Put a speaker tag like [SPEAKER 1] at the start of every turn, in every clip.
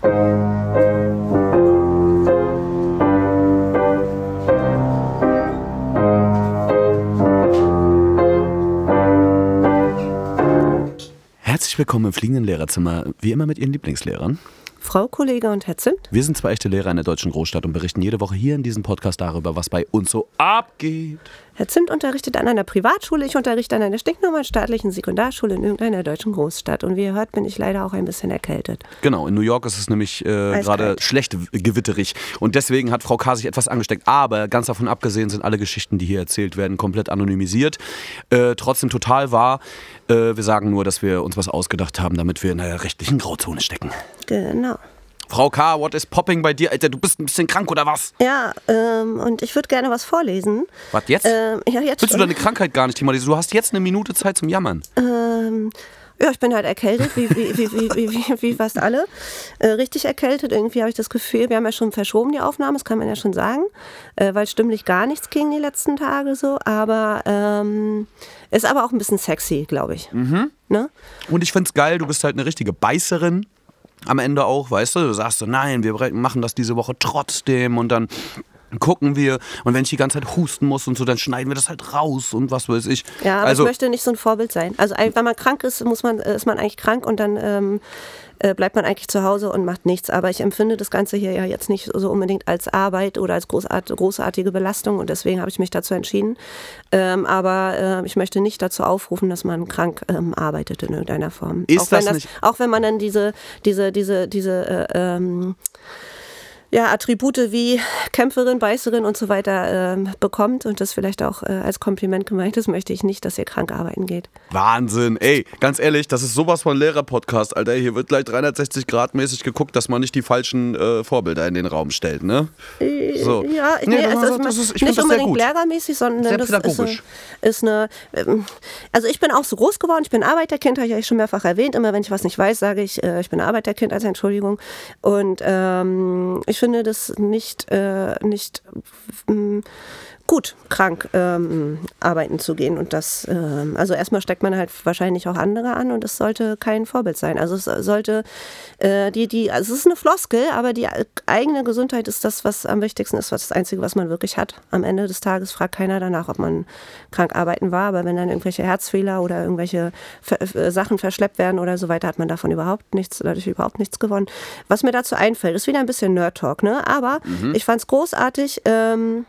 [SPEAKER 1] Herzlich willkommen im fliegenden Lehrerzimmer, wie immer mit Ihren Lieblingslehrern.
[SPEAKER 2] Frau Kollege und Herr Zimt.
[SPEAKER 1] Wir sind zwei echte Lehrer in der deutschen Großstadt und berichten jede Woche hier in diesem Podcast darüber, was bei uns so abgeht.
[SPEAKER 2] Herr Zimt unterrichtet an einer Privatschule, ich unterrichte an einer stinknormalen staatlichen Sekundarschule in irgendeiner deutschen Großstadt. Und wie ihr hört, bin ich leider auch ein bisschen erkältet.
[SPEAKER 1] Genau, in New York ist es nämlich äh, gerade schlecht gewitterig. Und deswegen hat Frau K. sich etwas angesteckt. Aber ganz davon abgesehen sind alle Geschichten, die hier erzählt werden, komplett anonymisiert. Äh, trotzdem total wahr. Äh, wir sagen nur, dass wir uns was ausgedacht haben, damit wir in einer rechtlichen Grauzone stecken.
[SPEAKER 2] Genau.
[SPEAKER 1] Frau K., what is popping bei dir? Alter, du bist ein bisschen krank oder was?
[SPEAKER 2] Ja, ähm, und ich würde gerne was vorlesen.
[SPEAKER 1] Was jetzt?
[SPEAKER 2] Ähm, ja, jetzt
[SPEAKER 1] Willst du deine Krankheit gar nicht thematisieren? Du hast jetzt eine Minute Zeit zum Jammern.
[SPEAKER 2] Ähm, ja, ich bin halt erkältet, wie, wie, wie, wie, wie, wie, wie fast alle. Äh, richtig erkältet. Irgendwie habe ich das Gefühl, wir haben ja schon verschoben die Aufnahme, das kann man ja schon sagen, äh, weil stimmlich gar nichts ging die letzten Tage so. Aber ähm, ist aber auch ein bisschen sexy, glaube ich. Ne?
[SPEAKER 1] Und ich find's geil, du bist halt eine richtige Beißerin. Am Ende auch, weißt du, du sagst so, nein, wir machen das diese Woche trotzdem und dann gucken wir und wenn ich die ganze Zeit husten muss und so, dann schneiden wir das halt raus und was weiß ich.
[SPEAKER 2] Ja, aber
[SPEAKER 1] also,
[SPEAKER 2] ich möchte nicht so ein Vorbild sein. Also wenn man krank ist, muss man, äh, ist man eigentlich krank und dann ähm, äh, bleibt man eigentlich zu Hause und macht nichts. Aber ich empfinde das Ganze hier ja jetzt nicht so unbedingt als Arbeit oder als großart, großartige Belastung und deswegen habe ich mich dazu entschieden. Ähm, aber äh, ich möchte nicht dazu aufrufen, dass man krank ähm, arbeitet in irgendeiner Form.
[SPEAKER 1] Ist
[SPEAKER 2] auch wenn
[SPEAKER 1] das nicht-
[SPEAKER 2] Auch wenn man dann diese, diese, diese, diese äh, ähm, ja, Attribute wie Kämpferin, Beißerin und so weiter ähm, bekommt und das vielleicht auch äh, als Kompliment gemeint ist, möchte ich nicht, dass ihr krank arbeiten geht.
[SPEAKER 1] Wahnsinn, ey, ganz ehrlich, das ist sowas von Lehrer-Podcast, Alter. Hier wird gleich 360 Grad mäßig geguckt, dass man nicht die falschen äh, Vorbilder in den Raum stellt, ne? So.
[SPEAKER 2] Ja,
[SPEAKER 1] Nee,
[SPEAKER 2] nee,
[SPEAKER 1] das-
[SPEAKER 2] es ist,
[SPEAKER 1] das ist- ich
[SPEAKER 2] nicht
[SPEAKER 1] das
[SPEAKER 2] unbedingt lehrermäßig, sondern
[SPEAKER 1] Sehr
[SPEAKER 2] das ist, eine, ist eine. ähm, Also ich bin auch so groß geworden, ich bin Arbeiterkind, habe ich eigentlich schon mehrfach erwähnt. Immer wenn ich was nicht weiß, sage ich, äh, ich bin Arbeiterkind als Entschuldigung. Und ähm, ich finde das nicht, äh, nicht ähm, gut, krank ähm, arbeiten zu gehen. Und das, ähm, also erstmal steckt man halt wahrscheinlich auch andere an und es sollte kein Vorbild sein. Also es sollte äh, die, die, also es ist eine Floskel, aber die eigene Gesundheit ist das, was am wichtigsten ist, was das Einzige, was man wirklich hat. Am Ende des Tages fragt keiner danach, ob man krank arbeiten war, aber wenn dann irgendwelche Herzfehler oder irgendwelche Ver äh, Sachen verschleppt werden oder so weiter, hat man davon überhaupt nichts, dadurch überhaupt nichts gewonnen. Was mir dazu einfällt, ist wieder ein bisschen Nerd-Talk, ne? Aber ich fand es großartig, ähm,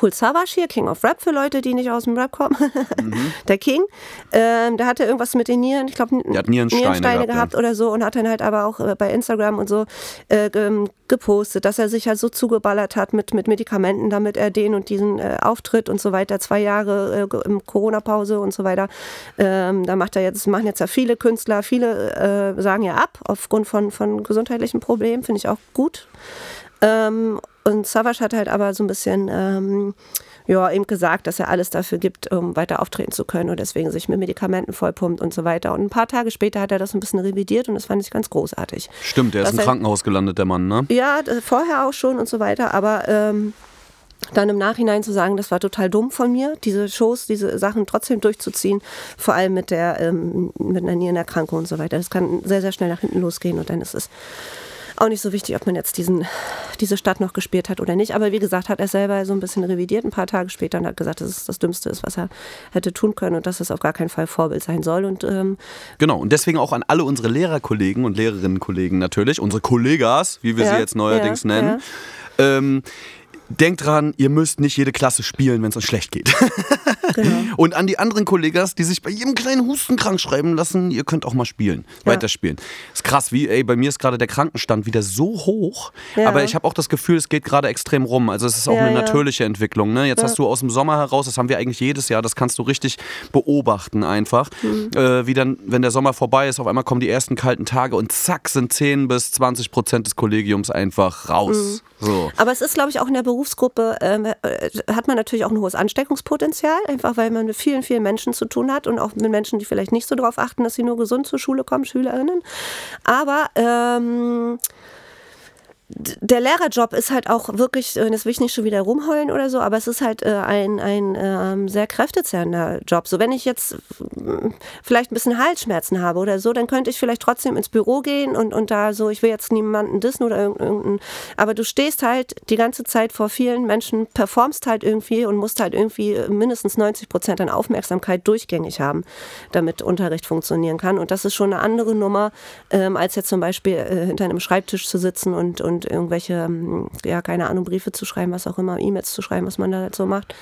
[SPEAKER 2] Cool Savage hier, King of Rap für Leute, die nicht aus dem Rap kommen. Der King, ähm, der hatte irgendwas mit den Nieren, ich glaube,
[SPEAKER 1] hat Nierensteine gehabt, ja.
[SPEAKER 2] oder so und hat dann halt aber auch äh, bei Instagram und so äh, ge- gepostet, dass er sich halt so zugeballert hat mit, mit Medikamenten, damit er den und diesen äh, Auftritt und so weiter, zwei Jahre äh, im Corona-Pause und so weiter. Ähm, da macht er jetzt, machen jetzt ja viele Künstler, viele äh, sagen ja ab aufgrund von, von gesundheitlichen Problemen, finde ich auch gut. Ähm, und Savage hat halt aber so ein bisschen ähm, ja, eben gesagt, dass er alles dafür gibt, um weiter auftreten zu können und deswegen sich mit Medikamenten vollpumpt und so weiter. Und ein paar Tage später hat er das ein bisschen revidiert und das fand ich ganz großartig.
[SPEAKER 1] Stimmt, der ist im Krankenhaus gelandet, der Mann, ne?
[SPEAKER 2] Ja, vorher auch schon und so weiter, aber ähm, dann im Nachhinein zu sagen, das war total dumm von mir, diese Shows, diese Sachen trotzdem durchzuziehen, vor allem mit der ähm, mit einer Nierenerkrankung und so weiter. Das kann sehr, sehr schnell nach hinten losgehen und dann ist es auch nicht so wichtig, ob man jetzt diesen, diese Stadt noch gespielt hat oder nicht. Aber wie gesagt, hat er selber so ein bisschen revidiert, ein paar Tage später und hat gesagt, dass es das Dümmste ist, was er hätte tun können und dass es auf gar keinen Fall Vorbild sein soll. Und ähm,
[SPEAKER 1] Genau, und deswegen auch an alle unsere Lehrerkollegen und Lehrerinnenkollegen natürlich, unsere Kollegas, wie wir
[SPEAKER 2] Ja,
[SPEAKER 1] sie jetzt neuerdings
[SPEAKER 2] ja,
[SPEAKER 1] nennen. Ähm, denkt dran, ihr müsst nicht jede Klasse spielen, wenn es euch schlecht geht.
[SPEAKER 2] genau.
[SPEAKER 1] Und an die anderen Kollegas, die sich bei jedem kleinen Husten krank schreiben lassen, ihr könnt auch mal spielen,
[SPEAKER 2] Ja.
[SPEAKER 1] weiterspielen. Ist krass, wie, ey, bei mir ist gerade der Krankenstand wieder so hoch,
[SPEAKER 2] Ja.
[SPEAKER 1] aber ich habe auch das Gefühl, es geht gerade extrem rum. Also es ist auch
[SPEAKER 2] Ja,
[SPEAKER 1] eine natürliche Entwicklung. Ne? Jetzt hast du aus dem Sommer heraus, das haben wir eigentlich jedes Jahr, das kannst du richtig beobachten einfach,
[SPEAKER 2] Mhm.
[SPEAKER 1] äh, wie dann, wenn der Sommer vorbei ist, auf einmal kommen die ersten kalten Tage und zack, sind 10 bis 20 Prozent des Kollegiums einfach raus.
[SPEAKER 2] Mhm.
[SPEAKER 1] So.
[SPEAKER 2] Aber es ist, glaube ich, auch in der Berufsgruppe, ähm, äh, hat man natürlich auch ein hohes Ansteckungspotenzial, einfach weil man mit vielen, vielen Menschen zu tun hat und auch mit Menschen, die vielleicht nicht so darauf achten, dass sie nur gesund zur Schule kommen, Schülerinnen. Aber ähm, der Lehrerjob ist halt auch wirklich, äh, das will ich nicht schon wieder rumheulen oder so, aber es ist halt äh, ein, ein äh, sehr kräftezehrender Job. So, wenn ich jetzt äh, vielleicht ein bisschen Halsschmerzen habe oder so, dann könnte ich vielleicht trotzdem ins Büro gehen und, und da so, ich will jetzt niemanden dissen oder irgendeinen, aber du stehst halt die ganze Zeit vor vielen Menschen, performst halt irgendwie und musst halt irgendwie mindestens 90 Prozent an Aufmerksamkeit durchgängig haben, damit Unterricht funktionieren kann. Und das ist schon eine andere Nummer, ähm, als jetzt zum Beispiel äh, hinter einem Schreibtisch zu sitzen und, und irgendwelche, ähm, ja, keine Ahnung, Briefe zu schreiben, was auch immer, E-Mails zu schreiben, was man da halt so macht.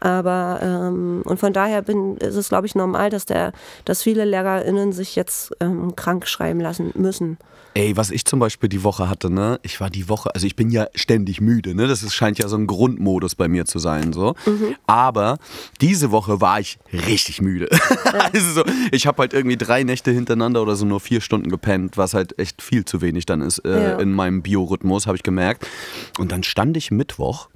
[SPEAKER 2] Aber ähm, und von daher bin, ist es, glaube ich, normal, dass der, dass viele LehrerInnen sich jetzt ähm, krank schreiben lassen müssen.
[SPEAKER 1] Ey, was ich zum Beispiel die Woche hatte, ne? Ich war die Woche, also ich bin ja ständig müde, ne? Das ist, scheint ja so ein Grundmodus bei mir zu sein, so. Mhm. Aber diese Woche war ich richtig müde. Ja. also so, ich habe halt irgendwie drei Nächte hintereinander oder so nur vier Stunden gepennt, was halt echt viel zu wenig dann ist äh, ja. in meinem Biorhythmus, habe ich gemerkt. Und dann stand ich Mittwoch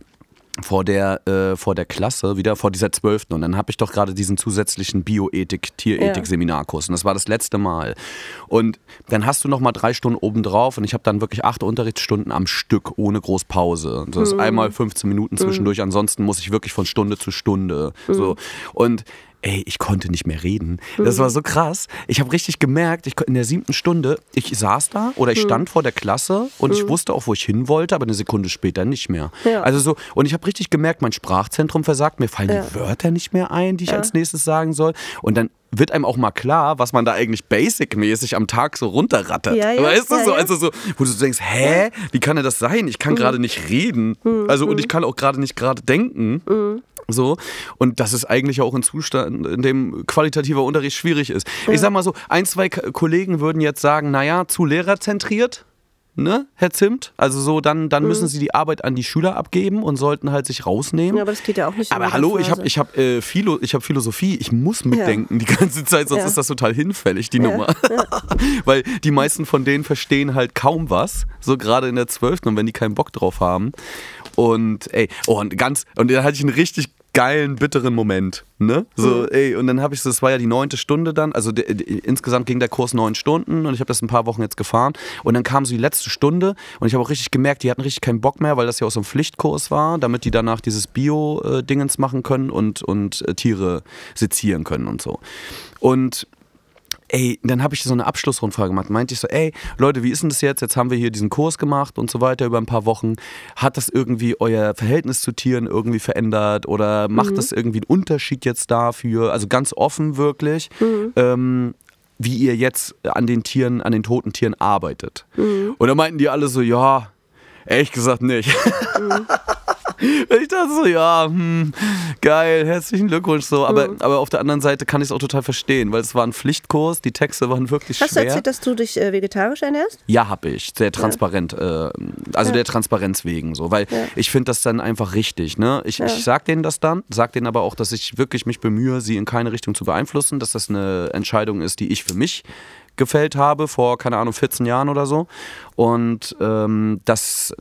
[SPEAKER 1] vor der, äh, vor der Klasse, wieder vor dieser zwölften. Und dann habe ich doch gerade diesen zusätzlichen Bioethik, Tierethik-Seminarkurs. Und das war das letzte Mal. Und dann hast du noch mal drei Stunden obendrauf und ich habe dann wirklich acht Unterrichtsstunden am Stück ohne Großpause. Das ist mhm. einmal 15 Minuten zwischendurch. Mhm. Ansonsten muss ich wirklich von Stunde zu Stunde. Mhm. So. Und ey, ich konnte nicht mehr reden. Das war so krass. Ich habe richtig gemerkt, ich, in der siebten Stunde, ich saß da oder ich hm. stand vor der Klasse und ich hm. wusste auch, wo ich hin wollte, aber eine Sekunde später nicht mehr. Ja. Also so, und ich habe richtig gemerkt, mein Sprachzentrum versagt, mir fallen ja. die Wörter nicht mehr ein, die ich ja. als nächstes sagen soll. Und dann wird einem auch mal klar, was man da eigentlich basic-mäßig am Tag so runterrattert. Ja, ja, weißt du ja, so? Also so, wo du denkst, hä, wie kann denn das sein? Ich kann mhm. gerade nicht reden. Mhm. Also und ich kann auch gerade nicht gerade denken. Mhm. So. Und das ist eigentlich auch ein Zustand, in dem qualitativer Unterricht schwierig ist. Ja. Ich sag mal so, ein, zwei Kollegen würden jetzt sagen, naja, zu lehrerzentriert. Ne, Herr Zimt? Also so, dann, dann mhm. müssen sie die Arbeit an die Schüler abgeben und sollten halt sich rausnehmen.
[SPEAKER 2] Ja, aber das geht ja auch nicht.
[SPEAKER 1] Aber hallo, ich habe ich hab, äh, Philo, hab Philosophie, ich muss mitdenken ja. die ganze Zeit, sonst ja. ist das total hinfällig, die. Nummer. Weil die meisten von denen verstehen halt kaum was, so gerade in der Zwölften und wenn die keinen Bock drauf haben. Und ey, oh, und ganz, und da hatte ich einen richtig geilen, bitteren Moment. Ne? So, mhm. ey, und dann habe ich so, das war ja die neunte Stunde dann, also de, de, insgesamt ging der Kurs neun Stunden und ich habe das ein paar Wochen jetzt gefahren. Und dann kam so die letzte Stunde und ich habe auch richtig gemerkt, die hatten richtig keinen Bock mehr, weil das ja auch so ein Pflichtkurs war, damit die danach dieses Bio-Dingens machen können und, und äh, Tiere sezieren können und so. Und ey, dann habe ich so eine Abschlussrundfrage gemacht. Meinte ich so, ey, Leute, wie ist denn das jetzt? Jetzt haben wir hier diesen Kurs gemacht und so weiter über ein paar Wochen. Hat das irgendwie euer Verhältnis zu Tieren irgendwie verändert oder macht mhm. das irgendwie einen Unterschied jetzt dafür? Also ganz offen wirklich. Mhm. Ähm, wie ihr jetzt an den Tieren, an den toten Tieren arbeitet. Mhm. Und da meinten die alle so, ja, ehrlich gesagt nicht. Mhm. ich dachte so, ja, hm, geil, herzlichen Glückwunsch so. Aber, mhm. aber auf der anderen Seite kann ich es auch total verstehen, weil es war ein Pflichtkurs, die Texte waren wirklich
[SPEAKER 2] Hast
[SPEAKER 1] schwer.
[SPEAKER 2] Hast du erzählt, dass du dich äh, vegetarisch ernährst?
[SPEAKER 1] Ja, habe ich. Sehr transparent. Ja. Äh, also ja. der Transparenz wegen so. Weil ja. ich finde das dann einfach richtig. Ne? Ich, ich sag denen das dann, sag denen aber auch, dass ich wirklich mich bemühe, sie in keine Richtung zu beeinflussen, dass das eine Entscheidung ist, die ich für mich gefällt habe, vor, keine Ahnung, 14 Jahren oder so. Und ähm, das,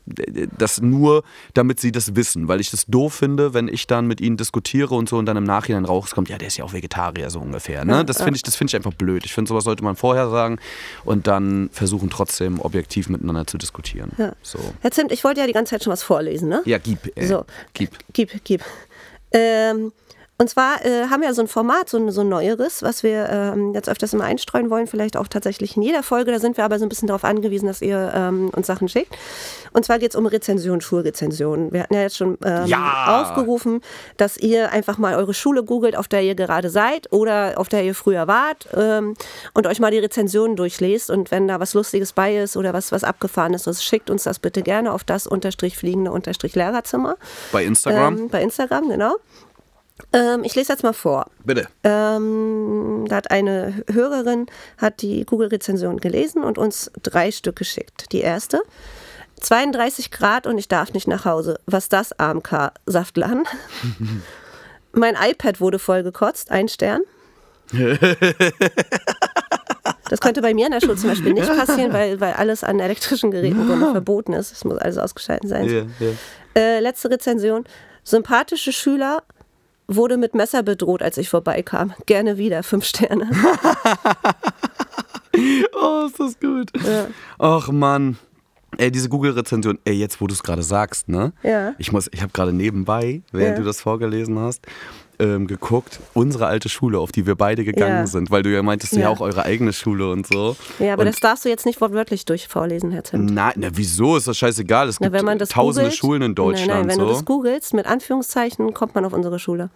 [SPEAKER 1] das nur, damit sie das wissen, weil ich das doof finde, wenn ich dann mit ihnen diskutiere und so und dann im Nachhinein rauskommt, ja, der ist ja auch Vegetarier, so ungefähr. Ne? Das finde ich, find ich einfach blöd. Ich finde, sowas sollte man vorher sagen und dann versuchen trotzdem objektiv miteinander zu diskutieren. Ja. So.
[SPEAKER 2] Herr Zimt, ich wollte ja die ganze Zeit schon was vorlesen, ne?
[SPEAKER 1] Ja, gib.
[SPEAKER 2] Äh, so. Gib. Gib, gib. Ähm, und zwar äh, haben wir so ein Format, so, so ein neueres, was wir ähm, jetzt öfters immer einstreuen wollen, vielleicht auch tatsächlich in jeder Folge. Da sind wir aber so ein bisschen darauf angewiesen, dass ihr ähm, uns Sachen schickt. Und zwar geht es um Rezension, Schulrezensionen. Wir hatten ja jetzt schon ähm, ja. aufgerufen, dass ihr einfach mal eure Schule googelt, auf der ihr gerade seid oder auf der ihr früher wart ähm, und euch mal die Rezensionen durchlest. Und wenn da was Lustiges bei ist oder was, was abgefahren ist, schickt uns das bitte gerne auf das unterstrich fliegende unterstrich Lehrerzimmer.
[SPEAKER 1] Bei Instagram?
[SPEAKER 2] Ähm, bei Instagram, genau. Ähm, ich lese jetzt mal vor.
[SPEAKER 1] Bitte.
[SPEAKER 2] Ähm, da hat eine Hörerin hat die Google-Rezension gelesen und uns drei Stück geschickt. Die erste. 32 Grad und ich darf nicht nach Hause. Was das, AMK? Saftladen. mein iPad wurde vollgekotzt. Ein Stern. Das könnte bei mir in der Schule zum Beispiel nicht passieren, weil, weil alles an elektrischen Geräten verboten ist. Es muss alles ausgeschaltet sein. Yeah, yeah. Äh, letzte Rezension. Sympathische Schüler wurde mit Messer bedroht, als ich vorbeikam. Gerne wieder, fünf Sterne.
[SPEAKER 1] oh, ist das gut. Ja. Ach Mann. Ey, diese Google-Rezension, ey, jetzt wo du es gerade sagst, ne?
[SPEAKER 2] Ja.
[SPEAKER 1] Ich muss, ich habe gerade nebenbei, während
[SPEAKER 2] Ja.
[SPEAKER 1] du das vorgelesen hast, ähm, geguckt, unsere alte Schule, auf die wir beide gegangen
[SPEAKER 2] Ja.
[SPEAKER 1] sind, weil du ja meintest, ja.
[SPEAKER 2] Ja.
[SPEAKER 1] auch eure eigene Schule und so.
[SPEAKER 2] Ja, aber
[SPEAKER 1] und
[SPEAKER 2] das darfst du jetzt nicht wortwörtlich durch vorlesen, Herr Zimt.
[SPEAKER 1] Nein, na wieso? Ist das scheißegal. Es
[SPEAKER 2] Na,
[SPEAKER 1] gibt
[SPEAKER 2] wenn man das
[SPEAKER 1] tausende
[SPEAKER 2] googelt-
[SPEAKER 1] Schulen in Deutschland.
[SPEAKER 2] Nein, nein, wenn
[SPEAKER 1] so.
[SPEAKER 2] du das googelst, mit Anführungszeichen, kommt man auf unsere Schule.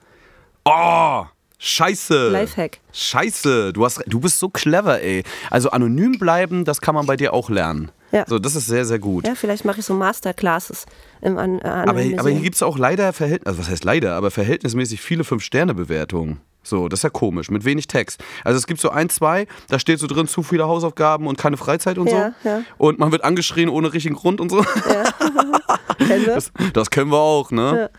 [SPEAKER 1] Oh, scheiße.
[SPEAKER 2] Lifehack.
[SPEAKER 1] Scheiße, du, hast, du bist so clever, ey. Also anonym bleiben, das kann man bei dir auch lernen.
[SPEAKER 2] Ja.
[SPEAKER 1] So, das ist sehr, sehr gut.
[SPEAKER 2] Ja, vielleicht mache ich so Masterclasses im An äh,
[SPEAKER 1] aber, aber hier gibt es auch leider, Verhältnis, also was heißt leider, aber verhältnismäßig viele Fünf-Sterne-Bewertungen. So, das ist ja komisch, mit wenig Text. Also es gibt so ein, zwei, da steht so drin, zu viele Hausaufgaben und keine Freizeit und
[SPEAKER 2] Ja,
[SPEAKER 1] so.
[SPEAKER 2] ja.
[SPEAKER 1] Und man wird angeschrien ohne richtigen Grund und so.
[SPEAKER 2] Wir?
[SPEAKER 1] Das, das können wir auch, ne?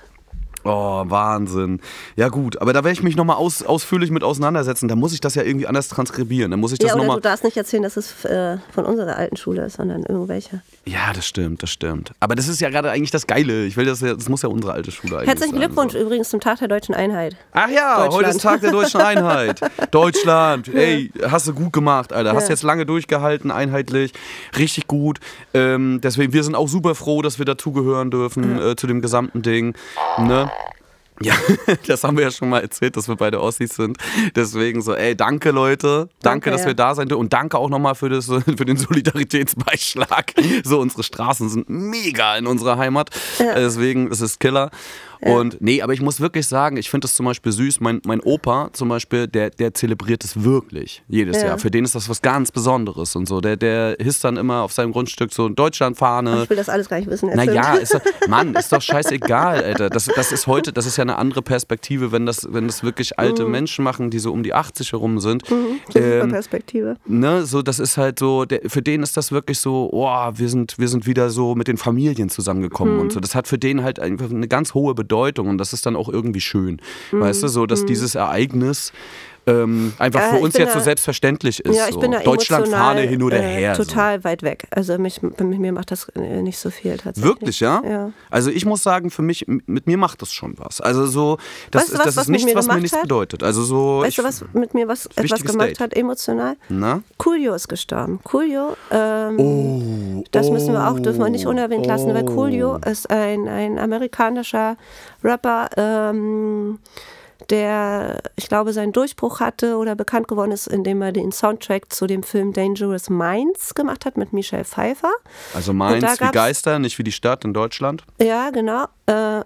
[SPEAKER 1] Oh, Wahnsinn. Ja gut, aber da werde ich mich nochmal aus, ausführlich mit auseinandersetzen. Da muss ich das ja irgendwie anders transkribieren. Da muss ich das
[SPEAKER 2] ja, oder
[SPEAKER 1] nochmal...
[SPEAKER 2] du darfst nicht erzählen, dass es äh, von unserer alten Schule ist, sondern irgendwelche.
[SPEAKER 1] Ja, das stimmt, das stimmt. Aber das ist ja gerade eigentlich das Geile. Ich will das ja, das muss ja unsere alte Schule eigentlich
[SPEAKER 2] Herzlichen
[SPEAKER 1] sein,
[SPEAKER 2] Glückwunsch
[SPEAKER 1] So.
[SPEAKER 2] übrigens zum Tag der deutschen Einheit.
[SPEAKER 1] Ach ja, heute ist Tag der deutschen Einheit. Deutschland, ey, hast du gut gemacht, Alter. Hast
[SPEAKER 2] Ja.
[SPEAKER 1] jetzt lange durchgehalten, einheitlich, richtig gut. Ähm, deswegen, wir sind auch super froh, dass wir dazugehören dürfen äh, zu dem gesamten Ding. Ne? Ja, das haben wir ja schon mal erzählt, dass wir beide Ossis sind. Deswegen so, ey, danke Leute. Danke,
[SPEAKER 2] Danke,
[SPEAKER 1] dass
[SPEAKER 2] ja.
[SPEAKER 1] wir da sein dürfen. Und danke auch nochmal für, das, für den Solidaritätsbeischlag. So, unsere Straßen sind mega in unserer Heimat.
[SPEAKER 2] Ja.
[SPEAKER 1] Deswegen ist es Killer. Und nee, aber ich muss wirklich sagen, ich finde das zum Beispiel süß. Mein, mein Opa zum Beispiel, der, der zelebriert es wirklich jedes
[SPEAKER 2] Ja.
[SPEAKER 1] Jahr. Für den ist das was ganz Besonderes und so. Der, der hisst dann immer auf seinem Grundstück so Deutschlandfahne.
[SPEAKER 2] Ich will das alles gar nicht wissen.
[SPEAKER 1] Naja, ist doch, Mann, ist doch scheißegal, Alter. Das, das ist heute, das ist ja eine andere Perspektive, wenn das, wenn das wirklich alte Menschen machen, die so um die 80 herum sind.
[SPEAKER 2] Ist eine
[SPEAKER 1] Ähm,
[SPEAKER 2] Perspektive.
[SPEAKER 1] ne, so, das ist halt so, der, für den ist das wirklich so, oh, wir sind, wir sind wieder so mit den Familien zusammengekommen und so. Das hat für den halt einfach eine ganz hohe Bedeutung und das ist dann auch irgendwie schön. Weißt du, so, dass dieses Ereignis ähm, einfach
[SPEAKER 2] Ja,
[SPEAKER 1] für uns jetzt so
[SPEAKER 2] da-
[SPEAKER 1] selbstverständlich ist.
[SPEAKER 2] Ja, ich
[SPEAKER 1] so.
[SPEAKER 2] bin da
[SPEAKER 1] Deutschlandfahne
[SPEAKER 2] emotional,
[SPEAKER 1] hin oder
[SPEAKER 2] äh,
[SPEAKER 1] her. so.
[SPEAKER 2] Total weit weg. Also mich, mit mir macht das äh, nicht so viel tatsächlich.
[SPEAKER 1] Wirklich, ja?
[SPEAKER 2] Ja.
[SPEAKER 1] Also ich muss sagen, für mich, mit mir macht das schon was. Also so, das,
[SPEAKER 2] Weißt du
[SPEAKER 1] ist,
[SPEAKER 2] was,
[SPEAKER 1] das
[SPEAKER 2] was
[SPEAKER 1] ist nichts, was mir nichts
[SPEAKER 2] hat?
[SPEAKER 1] bedeutet. Also so,
[SPEAKER 2] Weißt du, was mit mir was etwas gemacht
[SPEAKER 1] Date.
[SPEAKER 2] hat, emotional?
[SPEAKER 1] Na?
[SPEAKER 2] Coolio ist gestorben. Coolio, ähm,
[SPEAKER 1] Oh,
[SPEAKER 2] das müssen wir auch, dürfen wir nicht unerwähnt lassen, weil
[SPEAKER 1] oh.
[SPEAKER 2] Coolio ist ein, ein amerikanischer Rapper, ähm, der, ich glaube, seinen Durchbruch hatte oder bekannt geworden ist, indem er den Soundtrack zu dem Film Dangerous Minds gemacht hat mit Michelle Pfeiffer.
[SPEAKER 1] Also Mainz
[SPEAKER 2] da
[SPEAKER 1] wie Geister, nicht wie die Stadt in Deutschland.
[SPEAKER 2] Ja, genau. Äh,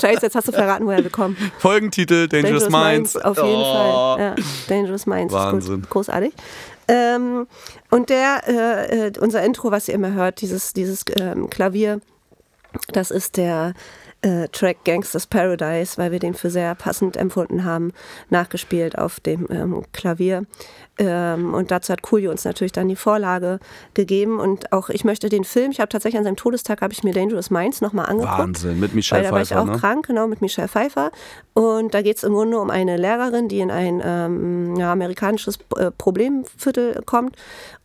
[SPEAKER 2] Scheiße, jetzt hast du verraten, woher wir kommen.
[SPEAKER 1] Folgentitel, Dangerous, Minds.
[SPEAKER 2] Auf jeden
[SPEAKER 1] Oh.
[SPEAKER 2] Fall. Ja, Dangerous Minds. Ist
[SPEAKER 1] Wahnsinn.
[SPEAKER 2] gut. Großartig. Ähm, und der, äh, äh, unser Intro, was ihr immer hört, dieses, dieses ähm, Klavier, das ist der äh, Track Gangsters Paradise, weil wir den für sehr passend empfunden haben, nachgespielt auf dem ähm, Klavier. Ähm, und dazu hat Coolio uns natürlich dann die Vorlage gegeben. Und auch ich möchte den Film, ich habe tatsächlich an seinem Todestag, habe ich mir Dangerous Minds nochmal angeguckt.
[SPEAKER 1] Wahnsinn, mit Michelle
[SPEAKER 2] da war ich
[SPEAKER 1] Pfeiffer,
[SPEAKER 2] auch
[SPEAKER 1] ne?
[SPEAKER 2] krank, genau, mit Michelle Pfeiffer. Und da geht es im Grunde um eine Lehrerin, die in ein ähm, ja, amerikanisches äh, Problemviertel kommt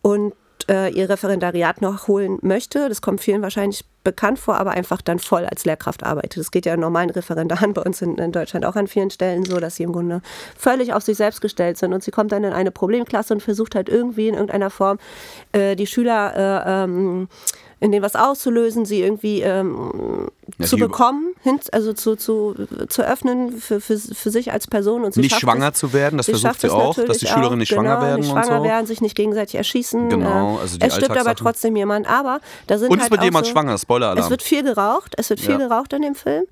[SPEAKER 2] und äh, ihr Referendariat noch holen möchte. Das kommt vielen wahrscheinlich bekannt vor, aber einfach dann voll als Lehrkraft arbeitet. Das geht ja normalen Referendaren bei uns in, in Deutschland auch an vielen Stellen so, dass sie im Grunde völlig auf sich selbst gestellt sind. Und sie kommt dann in eine Problemklasse und versucht halt irgendwie in irgendeiner Form äh, die Schüler äh, ähm, in dem was auszulösen, sie irgendwie ähm,
[SPEAKER 1] Ja,
[SPEAKER 2] zu bekommen, hin, also zu, zu, zu öffnen für, für, für sich als Person. Und sie
[SPEAKER 1] Nicht schwanger
[SPEAKER 2] es,
[SPEAKER 1] zu werden, das versucht sie
[SPEAKER 2] es
[SPEAKER 1] auch, dass die Schülerinnen
[SPEAKER 2] auch,
[SPEAKER 1] nicht schwanger
[SPEAKER 2] genau,
[SPEAKER 1] werden
[SPEAKER 2] nicht
[SPEAKER 1] und
[SPEAKER 2] schwanger
[SPEAKER 1] so.
[SPEAKER 2] werden, sich nicht gegenseitig erschießen.
[SPEAKER 1] Genau,
[SPEAKER 2] äh,
[SPEAKER 1] also die
[SPEAKER 2] es stirbt aber trotzdem jemand. Aber da sind
[SPEAKER 1] Und es
[SPEAKER 2] halt
[SPEAKER 1] wird
[SPEAKER 2] auch
[SPEAKER 1] jemand
[SPEAKER 2] so,
[SPEAKER 1] schwanger, Spoiler-Alarm.
[SPEAKER 2] Es wird viel geraucht, es wird viel
[SPEAKER 1] Ja. Mhm.
[SPEAKER 2] geraucht in dem Film.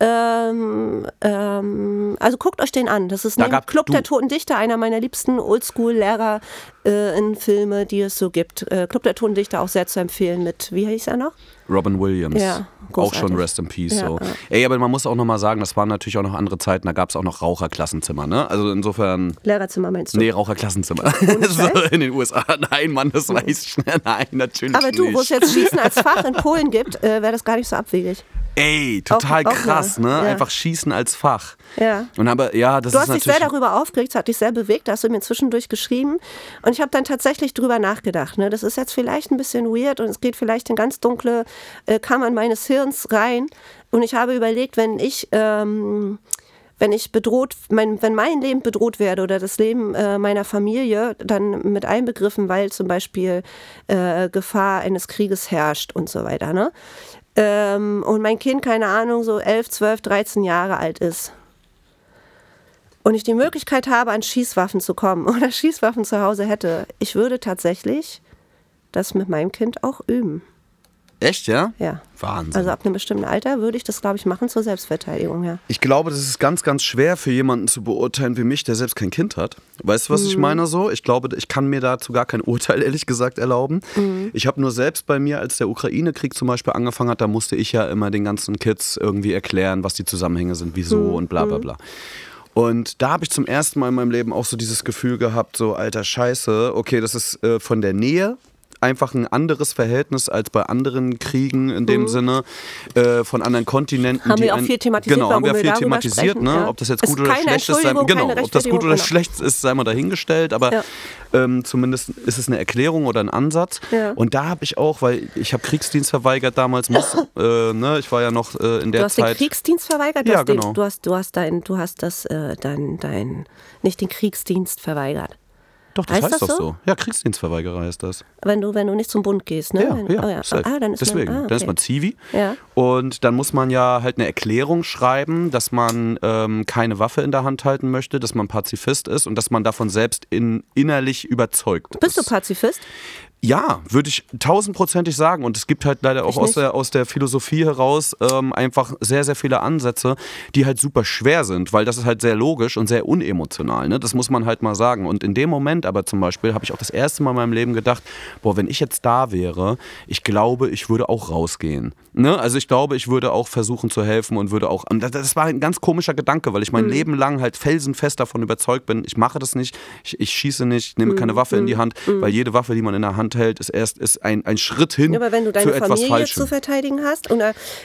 [SPEAKER 2] Ähm, ähm, also guckt euch den an. Das ist
[SPEAKER 1] Da
[SPEAKER 2] neben
[SPEAKER 1] gab-
[SPEAKER 2] Club
[SPEAKER 1] du-
[SPEAKER 2] der Toten Dichter einer meiner liebsten Oldschool-Lehrer äh, in Filme, die es so gibt. Äh, Club der Toten Dichter auch sehr zu empfehlen mit, wie hieß er noch?
[SPEAKER 1] Robin Williams.
[SPEAKER 2] Ja,
[SPEAKER 1] auch schon. Rest in Peace.
[SPEAKER 2] Ja,
[SPEAKER 1] so.
[SPEAKER 2] ja.
[SPEAKER 1] Ey, aber man muss auch nochmal sagen, das waren natürlich auch noch andere Zeiten, da gab es auch noch Raucherklassenzimmer, ne? Also insofern.
[SPEAKER 2] Lehrerzimmer meinst du?
[SPEAKER 1] Nee, Raucherklassenzimmer. so, in den USA. Nein, Mann, das weiß ich nicht. Nein, natürlich
[SPEAKER 2] Aber du,
[SPEAKER 1] nicht.
[SPEAKER 2] wo es jetzt Schießen als Fach in Polen gibt, äh, wäre das gar nicht so abwegig.
[SPEAKER 1] Ey, total
[SPEAKER 2] Auch- auch
[SPEAKER 1] krass,
[SPEAKER 2] mal,
[SPEAKER 1] ne?
[SPEAKER 2] ja.
[SPEAKER 1] Einfach Schießen als Fach.
[SPEAKER 2] Ja.
[SPEAKER 1] Und aber, ja, das
[SPEAKER 2] Du
[SPEAKER 1] ist
[SPEAKER 2] hast dich sehr darüber aufgeregt, es hat dich sehr bewegt, da hast du mir zwischendurch geschrieben. Und ich habe dann tatsächlich drüber nachgedacht. Ne? Das ist jetzt vielleicht ein bisschen weird und es geht vielleicht in ganz dunkle äh, Kammern meines Hirns rein. Und ich habe überlegt, wenn ich, ähm, wenn ich bedroht, mein, wenn mein Leben bedroht werde oder das Leben äh, meiner Familie, dann mit einbegriffen, weil zum Beispiel äh, Gefahr eines Krieges herrscht und so weiter. Ne? Ähm, und mein Kind, keine Ahnung, so 11, 12, 13 Jahre alt ist und ich die Möglichkeit habe, an Schießwaffen zu kommen oder Schießwaffen zu Hause hätte, ich würde tatsächlich das mit meinem Kind auch üben.
[SPEAKER 1] Echt, ja?
[SPEAKER 2] Ja.
[SPEAKER 1] Wahnsinn.
[SPEAKER 2] Also ab einem bestimmten Alter würde ich das, glaube ich, machen zur Selbstverteidigung, ja.
[SPEAKER 1] Ich glaube, das ist ganz, ganz schwer für jemanden zu beurteilen wie mich, der selbst kein Kind hat. Weißt du, was mhm. ich meine so? Ich glaube, ich kann mir dazu gar kein Urteil, ehrlich gesagt, erlauben. Mhm. Ich habe nur selbst bei mir, als der Ukraine-Krieg zum Beispiel angefangen hat, da musste ich ja immer den ganzen Kids irgendwie erklären, was die Zusammenhänge sind, wieso mhm. und bla bla bla. Und da habe ich zum ersten Mal in meinem Leben auch so dieses Gefühl gehabt, so alter Scheiße, okay, das ist äh, von der Nähe einfach ein anderes Verhältnis als bei anderen Kriegen in dem mhm. Sinne äh, von anderen Kontinenten.
[SPEAKER 2] Haben wir auch viel thematisiert.
[SPEAKER 1] Genau, haben wir viel thematisiert, ne? Ja. ob das jetzt gut oder schlecht ist. Sei, genau, ob das gut oder genau. schlecht ist, sei mal dahingestellt. Aber ja. ähm, zumindest ist es eine Erklärung oder ein Ansatz. Ja. Und da habe ich auch, weil ich habe Kriegsdienst verweigert damals, muss, äh, ne? ich war ja noch äh, in der Zeit. Du
[SPEAKER 2] hast
[SPEAKER 1] Zeit,
[SPEAKER 2] den Kriegsdienst verweigert?
[SPEAKER 1] Du ja, genau.
[SPEAKER 2] Den, du hast, du hast dein, du hast das, äh, dein, dein, nicht den Kriegsdienst verweigert.
[SPEAKER 1] Doch, das heißt, heißt das doch so? so? Ja, Kriegsdienstverweigerer heißt das.
[SPEAKER 2] Wenn du, wenn du nicht zum Bund gehst, ne?
[SPEAKER 1] Ja,
[SPEAKER 2] wenn,
[SPEAKER 1] ja. Oh, ja.
[SPEAKER 2] Ah, dann ist
[SPEAKER 1] Deswegen,
[SPEAKER 2] man, ah, okay.
[SPEAKER 1] dann ist man Zivi.
[SPEAKER 2] Ja.
[SPEAKER 1] Und dann muss man ja halt eine Erklärung schreiben, dass man ähm, keine Waffe in der Hand halten möchte, dass man Pazifist ist und dass man davon selbst in, innerlich überzeugt
[SPEAKER 2] Bist
[SPEAKER 1] ist.
[SPEAKER 2] Bist du Pazifist?
[SPEAKER 1] Ja, würde ich tausendprozentig sagen. Und es gibt halt leider auch aus der, aus der Philosophie heraus ähm, einfach sehr, sehr viele Ansätze, die halt super schwer sind, weil das ist halt sehr logisch und sehr unemotional. Ne? Das muss man halt mal sagen. Und in dem Moment aber zum Beispiel habe ich auch das erste Mal in meinem Leben gedacht, boah, wenn ich jetzt da wäre, ich glaube, ich würde auch rausgehen. Ne? Also ich glaube, ich würde auch versuchen zu helfen und würde auch. Das war ein ganz komischer Gedanke, weil ich mein mhm. Leben lang halt felsenfest davon überzeugt bin, ich mache das nicht, ich, ich schieße nicht, ich nehme mhm. keine Waffe in die mhm. Hand, mhm. weil jede Waffe, die man in der Hand hält, ist erst ist ein, ein Schritt hin. Ja,
[SPEAKER 2] aber wenn du deine Familie zu verteidigen hast und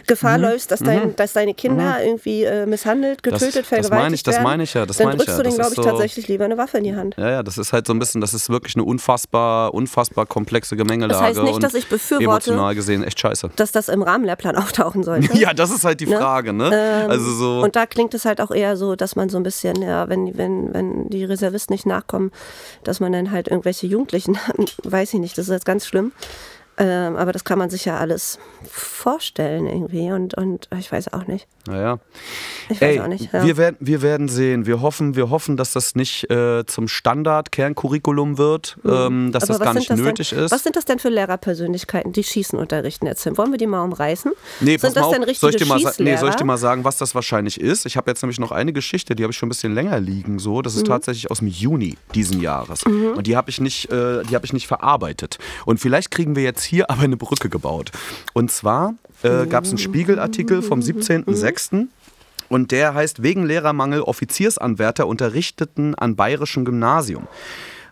[SPEAKER 2] Gefahr mhm. läufst, dass, dein, mhm. dass deine Kinder mhm. irgendwie äh, misshandelt, getötet, das, vergewaltigt
[SPEAKER 1] das meine ich, das meine ich ja, das
[SPEAKER 2] dann
[SPEAKER 1] meine
[SPEAKER 2] drückst
[SPEAKER 1] ich
[SPEAKER 2] ja. du
[SPEAKER 1] denen,
[SPEAKER 2] glaube ich, so tatsächlich lieber eine Waffe in die Hand.
[SPEAKER 1] Ja, ja, das ist halt so ein bisschen, das ist wirklich eine unfassbar, unfassbar komplexe Gemengelage.
[SPEAKER 2] Das heißt nicht, dass ich befürworte,
[SPEAKER 1] emotional gesehen echt scheiße.
[SPEAKER 2] Dass das im Rahmenlehrplan auftauchen sollte.
[SPEAKER 1] ja, das ist halt die ne? Frage, ne?
[SPEAKER 2] Ähm, also so. Und da klingt es halt auch eher so, dass man so ein bisschen, ja, wenn, wenn, wenn die Reservisten nicht nachkommen, dass man dann halt irgendwelche Jugendlichen, weiß ich nicht, das ist jetzt ganz schlimm, ähm, aber das kann man sich ja alles vorstellen irgendwie und, und ich weiß auch nicht.
[SPEAKER 1] Naja.
[SPEAKER 2] Ich weiß Ey, auch nicht.
[SPEAKER 1] Ja. Wir, werden, wir werden sehen. Wir hoffen, wir hoffen, dass das nicht äh, zum Standard-Kerncurriculum wird, mhm. ähm, dass aber das gar nicht das nötig
[SPEAKER 2] denn,
[SPEAKER 1] ist.
[SPEAKER 2] Was sind das denn für Lehrerpersönlichkeiten, die Schießen unterrichten erzählen? Wollen wir die mal umreißen?
[SPEAKER 1] Nee,
[SPEAKER 2] sind
[SPEAKER 1] das
[SPEAKER 2] auf. denn richtige soll ich, dir
[SPEAKER 1] mal nee, soll ich dir mal sagen, was das wahrscheinlich ist? Ich habe jetzt nämlich noch eine Geschichte, die habe ich schon ein bisschen länger liegen. So. Das ist mhm. tatsächlich aus dem Juni diesen Jahres. Mhm. Und die habe ich, nicht, äh, hab ich nicht verarbeitet. Und vielleicht kriegen wir jetzt hier aber eine Brücke gebaut. Und zwar äh, gab es einen Spiegelartikel vom 17.06. Und der heißt, wegen Lehrermangel Offiziersanwärter unterrichteten an bayerischem Gymnasium.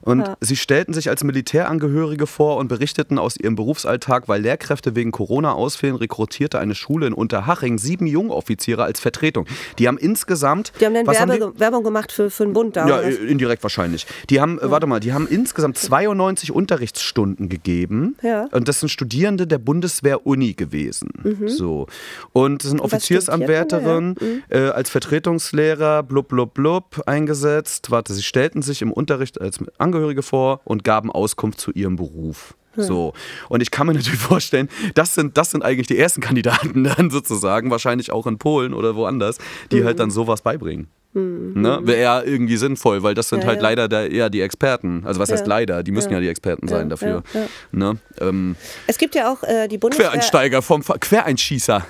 [SPEAKER 1] Und ja. sie stellten sich als Militärangehörige vor und berichteten aus ihrem Berufsalltag, weil Lehrkräfte wegen Corona ausfällen, rekrutierte eine Schule in Unterhaching sieben Jungoffiziere als Vertretung. Die haben insgesamt.
[SPEAKER 2] Die haben dann Werbe, haben die? Werbung gemacht für, für einen Bund da.
[SPEAKER 1] Ja, indirekt wahrscheinlich. Die haben, ja. warte mal, die haben insgesamt 92 Unterrichtsstunden gegeben.
[SPEAKER 2] Ja.
[SPEAKER 1] Und das sind Studierende der Bundeswehr-Uni gewesen. Mhm. So. Und das sind Offiziersanwärterinnen mhm. äh, als Vertretungslehrer, blub, blub, blub, eingesetzt. Warte, sie stellten sich im Unterricht als Angehörige Angehörige vor und gaben Auskunft zu ihrem Beruf. So. Und ich kann mir natürlich vorstellen, das sind, das sind eigentlich die ersten Kandidaten dann sozusagen, wahrscheinlich auch in Polen oder woanders, die mhm. halt dann sowas beibringen. Mhm. Ne? Wäre ja irgendwie sinnvoll, weil das sind ja, halt ja. leider der, eher die Experten. Also was ja. heißt leider? Die müssen ja, die Experten sein dafür. Ne? Ähm,
[SPEAKER 2] es gibt ja auch äh, die Bundeswehr...
[SPEAKER 1] Quereinsteiger, vom Quereinschießer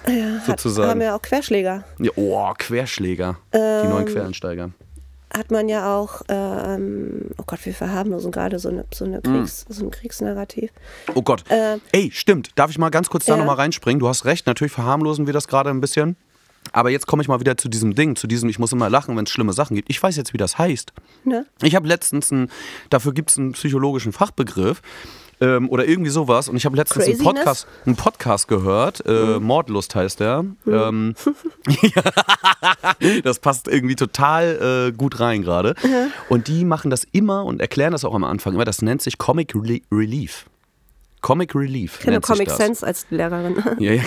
[SPEAKER 1] sozusagen.
[SPEAKER 2] Hat, haben ja auch Querschläger.
[SPEAKER 1] Oh, Querschläger. Ähm, die neuen Quereinsteiger
[SPEAKER 2] hat man ja auch, ähm, oh Gott, wir verharmlosen gerade so, eine, so, eine hm. Kriegs-, mm. so ein Kriegsnarrativ.
[SPEAKER 1] Oh Gott. Äh, Ey, stimmt. Darf ich mal ganz kurz da ja. nochmal reinspringen? Du hast recht, natürlich verharmlosen wir das gerade ein bisschen. Aber jetzt komme ich mal wieder zu diesem Ding, zu diesem, ich muss immer lachen, wenn es schlimme Sachen gibt. Ich weiß jetzt, wie das heißt.
[SPEAKER 2] Ne?
[SPEAKER 1] Ich habe letztens, ein, dafür gibt es einen psychologischen Fachbegriff, ähm, oder irgendwie sowas. Und ich habe letztens einen Podcast, einen Podcast gehört. Äh, mhm. Mordlust heißt der. Mhm. Ähm, das passt irgendwie total äh, gut rein gerade. Mhm. Und die machen das immer und erklären das auch am Anfang immer. Das nennt sich Comic Relief. Comic Relief.
[SPEAKER 2] Ich kenne Comic Sense als Lehrerin.
[SPEAKER 1] Ja, ja.